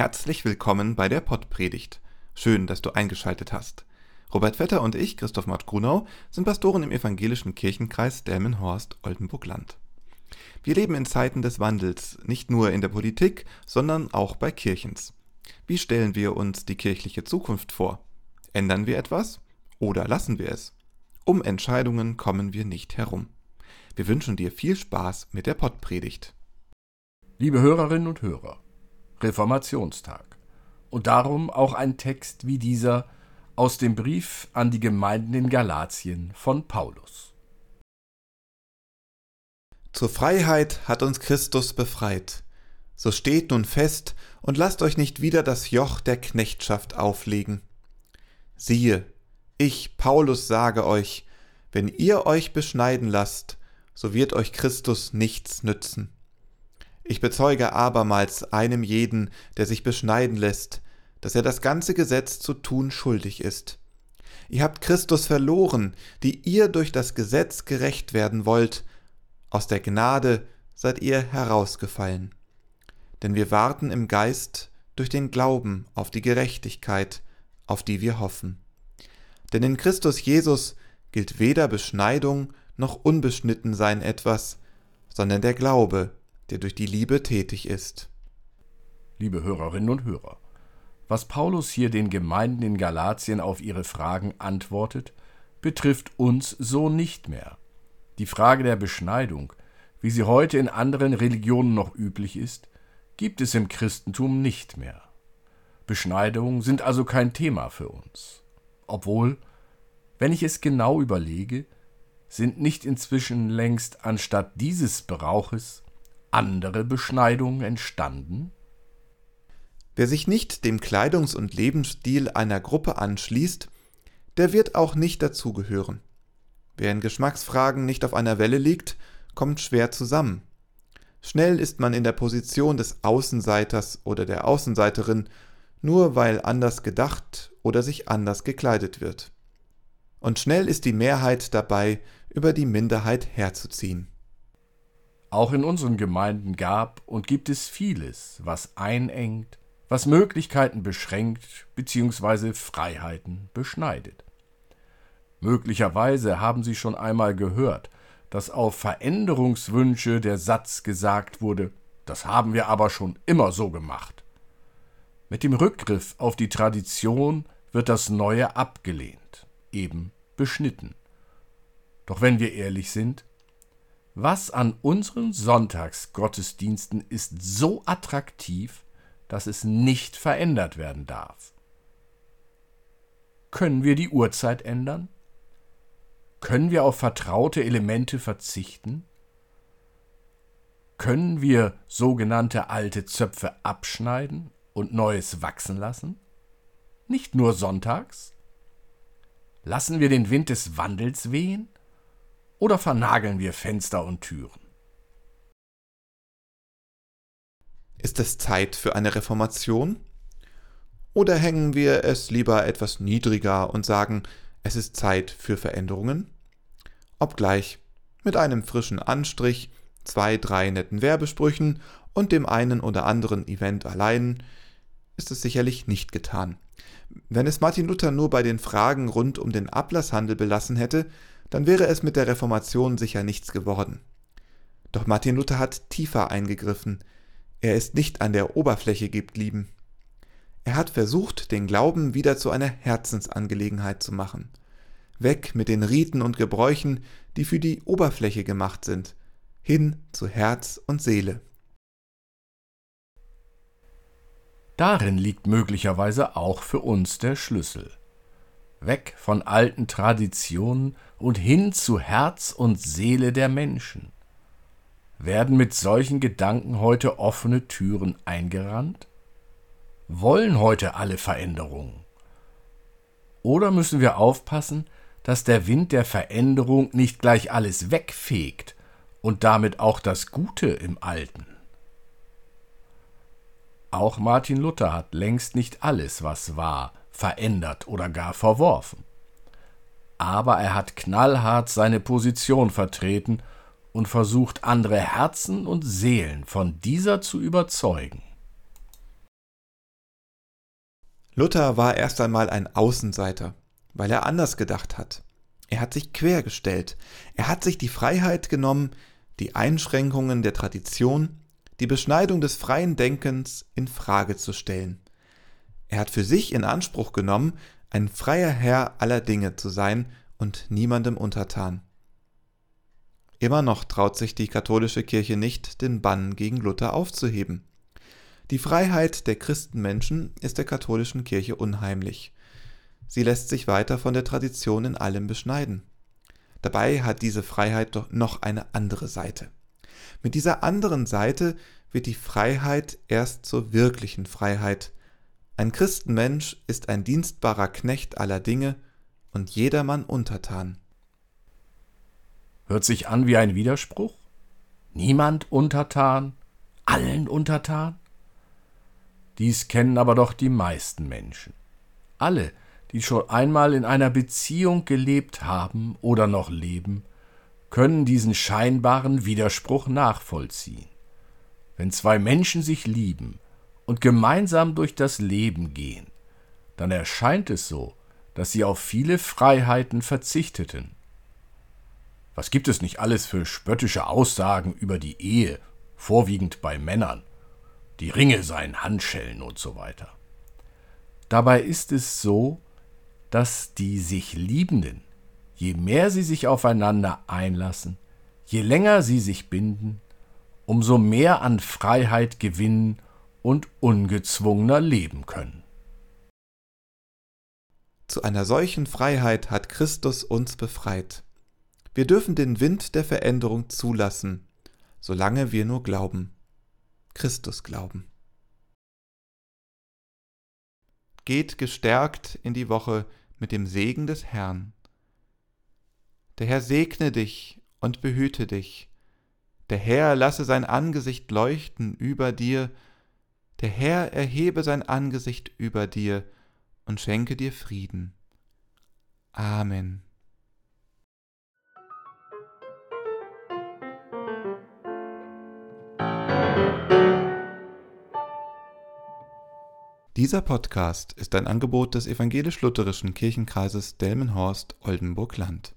Herzlich willkommen bei der Pottpredigt. Schön, dass du eingeschaltet hast. Robert Vetter und ich, Christoph Mart Grunau, sind Pastoren im evangelischen Kirchenkreis Delmenhorst-Oldenburg-Land. Wir leben in Zeiten des Wandels, nicht nur in der Politik, sondern auch bei Kirchens. Wie stellen wir uns die kirchliche Zukunft vor? Ändern wir etwas oder lassen wir es? Um Entscheidungen kommen wir nicht herum. Wir wünschen dir viel Spaß mit der Pottpredigt. Liebe Hörerinnen und Hörer, Reformationstag. Und darum auch ein Text wie dieser aus dem Brief an die Gemeinden in Galatien von Paulus. Zur Freiheit hat uns Christus befreit. So steht nun fest und lasst euch nicht wieder das Joch der Knechtschaft auflegen. Siehe, ich, Paulus, sage euch, wenn ihr euch beschneiden lasst, so wird euch Christus nichts nützen. Ich bezeuge abermals einem jeden, der sich beschneiden lässt, dass er das ganze Gesetz zu tun schuldig ist. Ihr habt Christus verloren, die ihr durch das Gesetz gerecht werden wollt, aus der Gnade seid ihr herausgefallen. Denn wir warten im Geist durch den Glauben auf die Gerechtigkeit, auf die wir hoffen. Denn in Christus Jesus gilt weder Beschneidung noch Unbeschnittensein etwas, sondern der Glaube, der durch die Liebe tätig ist. Liebe Hörerinnen und Hörer, was Paulus hier den Gemeinden in Galatien auf ihre Fragen antwortet, betrifft uns so nicht mehr. Die Frage der Beschneidung, wie sie heute in anderen Religionen noch üblich ist, gibt es im Christentum nicht mehr. Beschneidungen sind also kein Thema für uns. Obwohl, wenn ich es genau überlege, sind nicht inzwischen längst anstatt dieses Brauches andere Beschneidungen entstanden? Wer sich nicht dem Kleidungs- und Lebensstil einer Gruppe anschließt, der wird auch nicht dazugehören. Wer in Geschmacksfragen nicht auf einer Welle liegt, kommt schwer zusammen. Schnell ist man in der Position des Außenseiters oder der Außenseiterin, nur weil anders gedacht oder sich anders gekleidet wird. Und schnell ist die Mehrheit dabei, über die Minderheit herzuziehen. Auch in unseren Gemeinden gab und gibt es vieles, was einengt, was Möglichkeiten beschränkt bzw. Freiheiten beschneidet. Möglicherweise haben Sie schon einmal gehört, dass auf Veränderungswünsche der Satz gesagt wurde, das haben wir aber schon immer so gemacht. Mit dem Rückgriff auf die Tradition wird das Neue abgelehnt, eben beschnitten. Doch wenn wir ehrlich sind, was an unseren Sonntagsgottesdiensten ist so attraktiv, dass es nicht verändert werden darf? Können wir die Uhrzeit ändern? Können wir auf vertraute Elemente verzichten? Können wir sogenannte alte Zöpfe abschneiden und Neues wachsen lassen? Nicht nur sonntags? Lassen wir den Wind des Wandels wehen? Oder vernageln wir Fenster und Türen? Ist es Zeit für eine Reformation? Oder hängen wir es lieber etwas niedriger und sagen, es ist Zeit für Veränderungen? Obgleich mit einem frischen Anstrich, zwei, drei netten Werbesprüchen und dem einen oder anderen Event allein ist es sicherlich nicht getan. Wenn es Martin Luther nur bei den Fragen rund um den Ablasshandel belassen hätte, dann wäre es mit der Reformation sicher nichts geworden. Doch Martin Luther hat tiefer eingegriffen. Er ist nicht an der Oberfläche geblieben. Er hat versucht, den Glauben wieder zu einer Herzensangelegenheit zu machen. Weg mit den Riten und Gebräuchen, die für die Oberfläche gemacht sind, hin zu Herz und Seele. Darin liegt möglicherweise auch für uns der Schlüssel weg von alten Traditionen und hin zu Herz und Seele der Menschen. Werden mit solchen Gedanken heute offene Türen eingerannt? Wollen heute alle Veränderungen? Oder müssen wir aufpassen, dass der Wind der Veränderung nicht gleich alles wegfegt und damit auch das Gute im Alten? Auch Martin Luther hat längst nicht alles, was war, verändert oder gar verworfen. Aber er hat knallhart seine Position vertreten und versucht, andere Herzen und Seelen von dieser zu überzeugen. Luther war erst einmal ein Außenseiter, weil er anders gedacht hat. Er hat sich quergestellt. Er hat sich die Freiheit genommen, die Einschränkungen der Tradition, die Beschneidung des freien Denkens in Frage zu stellen. Er hat für sich in Anspruch genommen, ein freier Herr aller Dinge zu sein und niemandem untertan. Immer noch traut sich die katholische Kirche nicht, den Bann gegen Luther aufzuheben. Die Freiheit der Christenmenschen ist der katholischen Kirche unheimlich. Sie lässt sich weiter von der Tradition in allem beschneiden. Dabei hat diese Freiheit doch noch eine andere Seite. Mit dieser anderen Seite wird die Freiheit erst zur wirklichen Freiheit. Ein Christenmensch ist ein dienstbarer Knecht aller Dinge und jedermann untertan. Hört sich an wie ein Widerspruch? Niemand untertan, allen untertan? Dies kennen aber doch die meisten Menschen. Alle, die schon einmal in einer Beziehung gelebt haben oder noch leben, können diesen scheinbaren Widerspruch nachvollziehen. Wenn zwei Menschen sich lieben und gemeinsam durch das Leben gehen, dann erscheint es so, dass sie auf viele Freiheiten verzichteten. Was gibt es nicht alles für spöttische Aussagen über die Ehe, vorwiegend bei Männern? die Ringe seien Handschellen und so weiter. Dabei ist es so, dass die sich Liebenden, je mehr sie sich aufeinander einlassen, je länger sie sich binden, umso mehr an Freiheit gewinnen und ungezwungener leben können. Zu einer solchen Freiheit hat Christus uns befreit. Wir dürfen den Wind der Veränderung zulassen, solange wir nur glauben. Christus glauben. Geht gestärkt in die Woche mit dem Segen des Herrn. Der Herr segne dich und behüte dich. Der Herr lasse sein Angesicht leuchten über dir. Der Herr erhebe sein Angesicht über dir und schenke dir Frieden. Amen. Dieser Podcast ist ein Angebot des evangelisch-lutherischen Kirchenkreises Delmenhorst-Oldenburg-Land.